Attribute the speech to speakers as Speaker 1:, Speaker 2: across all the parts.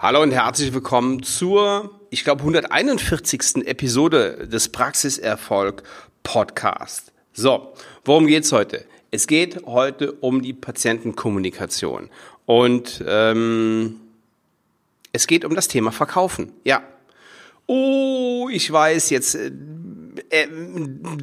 Speaker 1: Hallo und herzlich willkommen zur, ich glaube, 141. Episode des Praxiserfolg Podcast. So, worum geht's heute? Es geht heute um die Patientenkommunikation und ähm, es geht um das Thema Verkaufen. Ja. Oh, ich weiß, jetzt äh,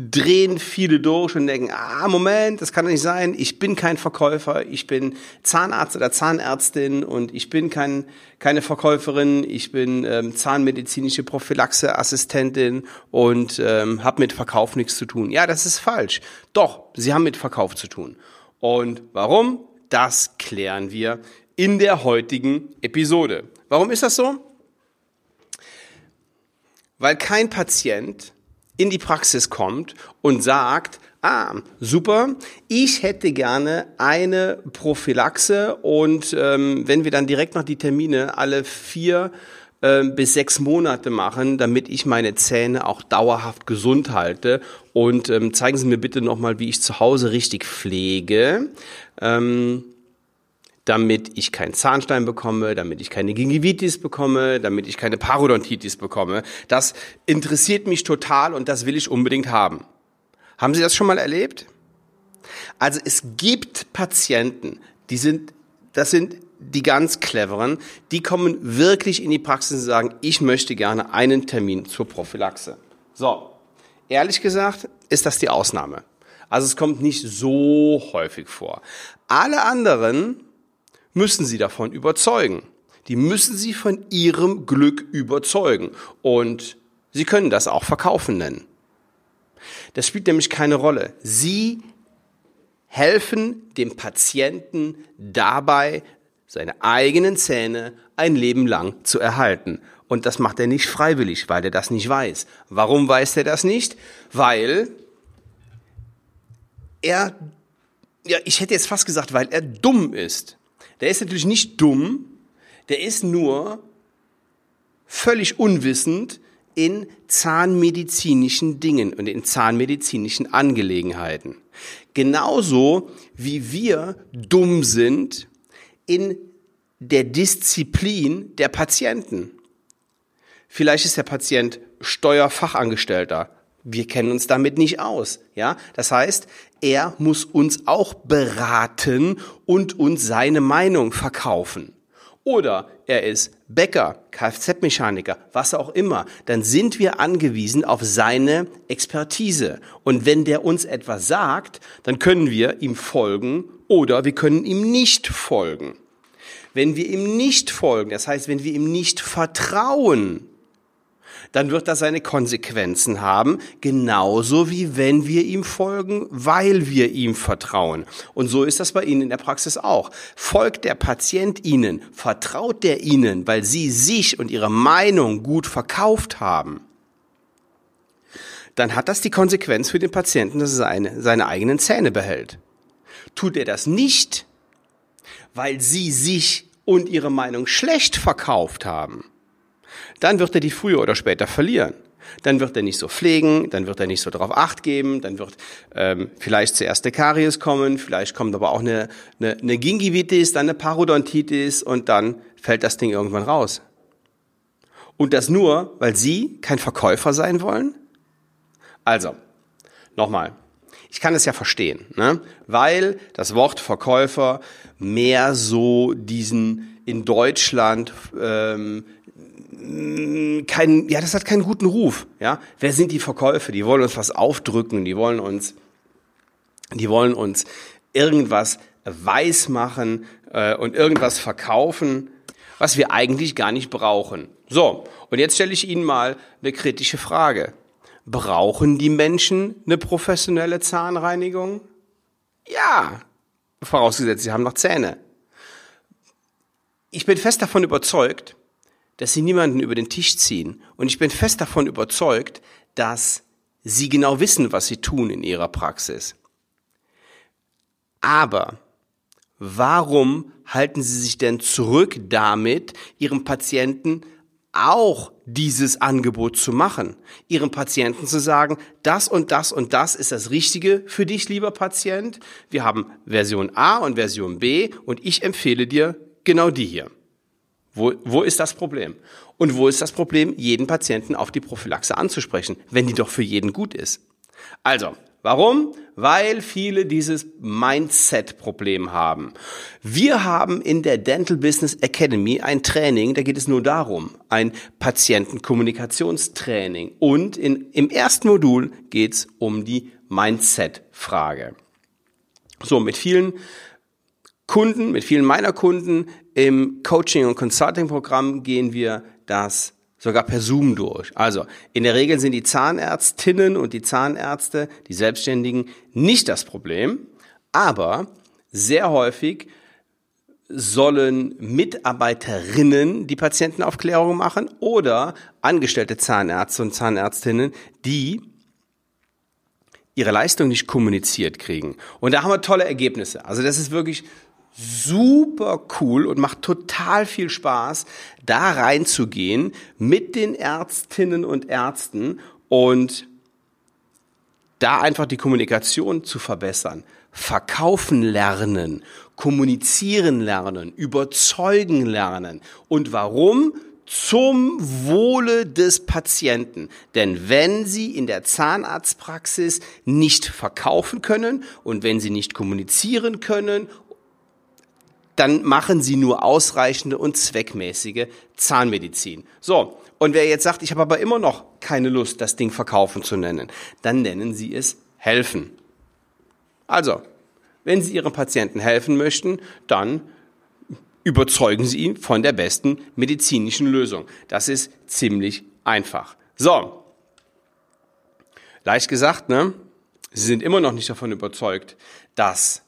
Speaker 1: drehen viele durch und denken, ah, Moment, das kann doch nicht sein, ich bin kein Verkäufer, ich bin Zahnarzt oder Zahnärztin und ich bin kein, keine Verkäuferin, ich bin ähm, zahnmedizinische Prophylaxe-Assistentin und ähm, habe mit Verkauf nichts zu tun. Ja, das ist falsch. Doch, sie haben mit Verkauf zu tun. Und warum? Das klären wir in der heutigen Episode. Warum ist das so? Weil kein Patient in die Praxis kommt und sagt, ah, super, ich hätte gerne eine Prophylaxe und ähm, wenn wir dann direkt noch die Termine alle vier äh, bis sechs Monate machen, damit ich meine Zähne auch dauerhaft gesund halte und ähm, zeigen Sie mir bitte nochmal, wie ich zu Hause richtig pflege. Ähm, damit ich keinen Zahnstein bekomme, damit ich keine Gingivitis bekomme, damit ich keine Parodontitis bekomme. Das interessiert mich total und das will ich unbedingt haben. Haben Sie das schon mal erlebt? Also es gibt Patienten, die sind, das sind die ganz cleveren, die kommen wirklich in die Praxis und sagen, ich möchte gerne einen Termin zur Prophylaxe. So, ehrlich gesagt ist das die Ausnahme. Also es kommt nicht so häufig vor. Alle anderen müssen sie davon überzeugen. Die müssen sie von ihrem Glück überzeugen. Und sie können das auch verkaufen nennen. Das spielt nämlich keine Rolle. Sie helfen dem Patienten dabei, seine eigenen Zähne ein Leben lang zu erhalten. Und das macht er nicht freiwillig, weil er das nicht weiß. Warum weiß er das nicht? Weil er, ja, ich hätte jetzt fast gesagt, weil er dumm ist der ist natürlich nicht dumm, der ist nur völlig unwissend in zahnmedizinischen Dingen und in zahnmedizinischen Angelegenheiten. Genauso wie wir dumm sind in der Disziplin der Patienten. Vielleicht ist der Patient Steuerfachangestellter. Wir kennen uns damit nicht aus, ja? Das heißt, er muss uns auch beraten und uns seine Meinung verkaufen. Oder er ist Bäcker, Kfz-Mechaniker, was auch immer, dann sind wir angewiesen auf seine Expertise. Und wenn der uns etwas sagt, dann können wir ihm folgen oder wir können ihm nicht folgen. Wenn wir ihm nicht folgen, das heißt, wenn wir ihm nicht vertrauen, dann wird das seine Konsequenzen haben, genauso wie wenn wir ihm folgen, weil wir ihm vertrauen. Und so ist das bei Ihnen in der Praxis auch. Folgt der Patient Ihnen, vertraut der Ihnen, weil Sie sich und Ihre Meinung gut verkauft haben, dann hat das die Konsequenz für den Patienten, dass er seine, seine eigenen Zähne behält. Tut er das nicht, weil Sie sich und Ihre Meinung schlecht verkauft haben, dann wird er die früher oder später verlieren. Dann wird er nicht so pflegen, dann wird er nicht so darauf acht geben, dann wird ähm, vielleicht zuerst eine Karies kommen, vielleicht kommt aber auch eine, eine, eine Gingivitis, dann eine Parodontitis und dann fällt das Ding irgendwann raus. Und das nur, weil Sie kein Verkäufer sein wollen? Also, nochmal, ich kann es ja verstehen, ne? weil das Wort Verkäufer mehr so diesen in Deutschland ähm, kein, ja, das hat keinen guten Ruf. Ja, wer sind die Verkäufer? Die wollen uns was aufdrücken, die wollen uns, die wollen uns irgendwas weiß machen äh, und irgendwas verkaufen, was wir eigentlich gar nicht brauchen. So, und jetzt stelle ich Ihnen mal eine kritische Frage. Brauchen die Menschen eine professionelle Zahnreinigung? Ja, vorausgesetzt, sie haben noch Zähne. Ich bin fest davon überzeugt, dass sie niemanden über den Tisch ziehen. Und ich bin fest davon überzeugt, dass sie genau wissen, was sie tun in ihrer Praxis. Aber warum halten sie sich denn zurück damit, ihrem Patienten auch dieses Angebot zu machen, ihrem Patienten zu sagen, das und das und das ist das Richtige für dich, lieber Patient. Wir haben Version A und Version B und ich empfehle dir genau die hier. Wo, wo ist das Problem? Und wo ist das Problem, jeden Patienten auf die Prophylaxe anzusprechen, wenn die doch für jeden gut ist? Also, warum? Weil viele dieses Mindset-Problem haben. Wir haben in der Dental Business Academy ein Training, da geht es nur darum, ein Patientenkommunikationstraining. Und in, im ersten Modul geht es um die Mindset-Frage. So, mit vielen Kunden, mit vielen meiner Kunden im Coaching- und Consulting-Programm gehen wir das sogar per Zoom durch. Also in der Regel sind die Zahnärztinnen und die Zahnärzte, die Selbstständigen, nicht das Problem, aber sehr häufig sollen Mitarbeiterinnen die Patientenaufklärung machen oder angestellte Zahnärzte und Zahnärztinnen, die ihre Leistung nicht kommuniziert kriegen. Und da haben wir tolle Ergebnisse. Also das ist wirklich super cool und macht total viel Spaß, da reinzugehen mit den Ärztinnen und Ärzten und da einfach die Kommunikation zu verbessern. Verkaufen lernen, kommunizieren lernen, überzeugen lernen. Und warum? Zum Wohle des Patienten. Denn wenn Sie in der Zahnarztpraxis nicht verkaufen können und wenn Sie nicht kommunizieren können dann machen sie nur ausreichende und zweckmäßige Zahnmedizin. So, und wer jetzt sagt, ich habe aber immer noch keine Lust, das Ding verkaufen zu nennen, dann nennen Sie es helfen. Also, wenn Sie Ihrem Patienten helfen möchten, dann überzeugen Sie ihn von der besten medizinischen Lösung. Das ist ziemlich einfach. So, leicht gesagt, ne? Sie sind immer noch nicht davon überzeugt, dass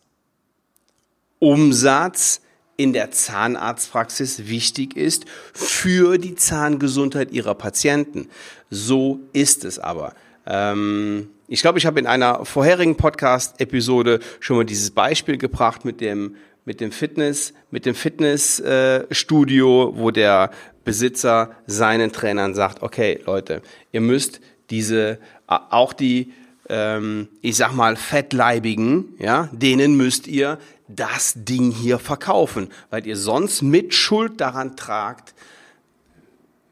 Speaker 1: Umsatz in der Zahnarztpraxis wichtig ist für die Zahngesundheit ihrer Patienten. So ist es aber. Ähm, ich glaube, ich habe in einer vorherigen Podcast-Episode schon mal dieses Beispiel gebracht mit dem mit dem Fitness, mit dem Fitnessstudio, äh, wo der Besitzer seinen Trainern sagt: Okay, Leute, ihr müsst diese auch die ähm, ich sag mal, Fettleibigen, ja, denen müsst ihr das Ding hier verkaufen, weil ihr sonst mit Schuld daran tragt,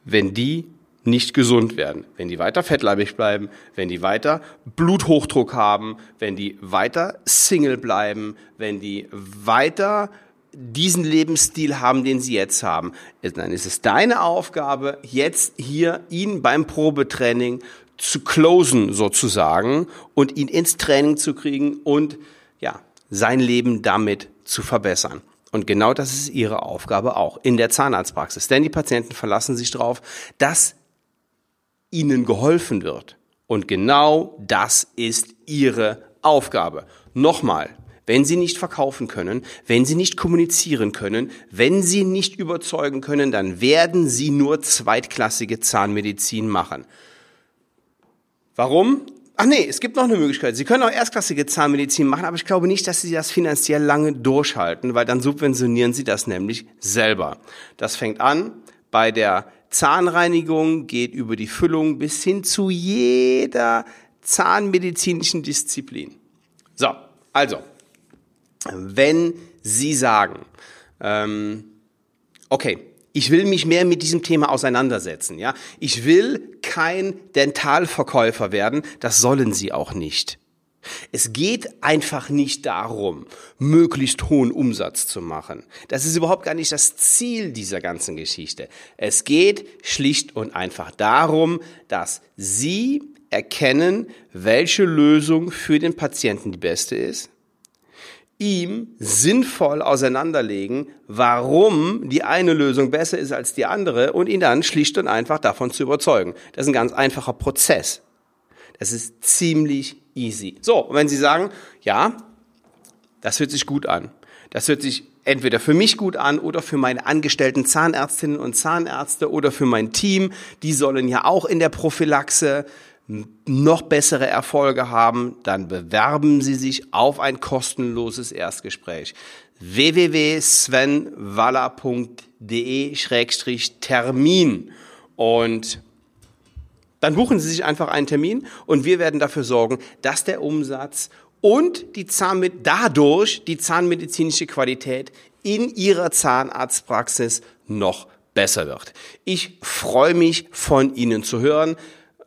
Speaker 1: wenn die nicht gesund werden, wenn die weiter fettleibig bleiben, wenn die weiter Bluthochdruck haben, wenn die weiter Single bleiben, wenn die weiter diesen Lebensstil haben, den sie jetzt haben, dann ist es deine Aufgabe, jetzt hier ihn beim Probetraining zu closen sozusagen und ihn ins Training zu kriegen und ja, sein Leben damit zu verbessern. Und genau das ist ihre Aufgabe auch in der Zahnarztpraxis. Denn die Patienten verlassen sich darauf, dass ihnen geholfen wird. Und genau das ist ihre Aufgabe. Nochmal, wenn sie nicht verkaufen können, wenn sie nicht kommunizieren können, wenn sie nicht überzeugen können, dann werden sie nur zweitklassige Zahnmedizin machen. Warum? Ach nee, es gibt noch eine Möglichkeit. Sie können auch erstklassige Zahnmedizin machen, aber ich glaube nicht, dass Sie das finanziell lange durchhalten, weil dann subventionieren Sie das nämlich selber. Das fängt an bei der Zahnreinigung, geht über die Füllung bis hin zu jeder zahnmedizinischen Disziplin. So, also, wenn Sie sagen, ähm, okay, ich will mich mehr mit diesem Thema auseinandersetzen, ja. Ich will kein Dentalverkäufer werden. Das sollen Sie auch nicht. Es geht einfach nicht darum, möglichst hohen Umsatz zu machen. Das ist überhaupt gar nicht das Ziel dieser ganzen Geschichte. Es geht schlicht und einfach darum, dass Sie erkennen, welche Lösung für den Patienten die beste ist ihm sinnvoll auseinanderlegen, warum die eine Lösung besser ist als die andere und ihn dann schlicht und einfach davon zu überzeugen. Das ist ein ganz einfacher Prozess. Das ist ziemlich easy. So, und wenn Sie sagen, ja, das hört sich gut an. Das hört sich entweder für mich gut an oder für meine angestellten Zahnärztinnen und Zahnärzte oder für mein Team. Die sollen ja auch in der Prophylaxe noch bessere Erfolge haben, dann bewerben Sie sich auf ein kostenloses Erstgespräch. www.svenwaller.de-termin und dann buchen Sie sich einfach einen Termin und wir werden dafür sorgen, dass der Umsatz und die Zahnmed dadurch die zahnmedizinische Qualität in Ihrer Zahnarztpraxis noch besser wird. Ich freue mich von Ihnen zu hören.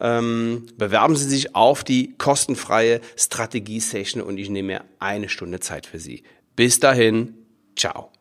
Speaker 1: Ähm, bewerben Sie sich auf die kostenfreie Strategie-Session und ich nehme mir eine Stunde Zeit für Sie. Bis dahin, ciao.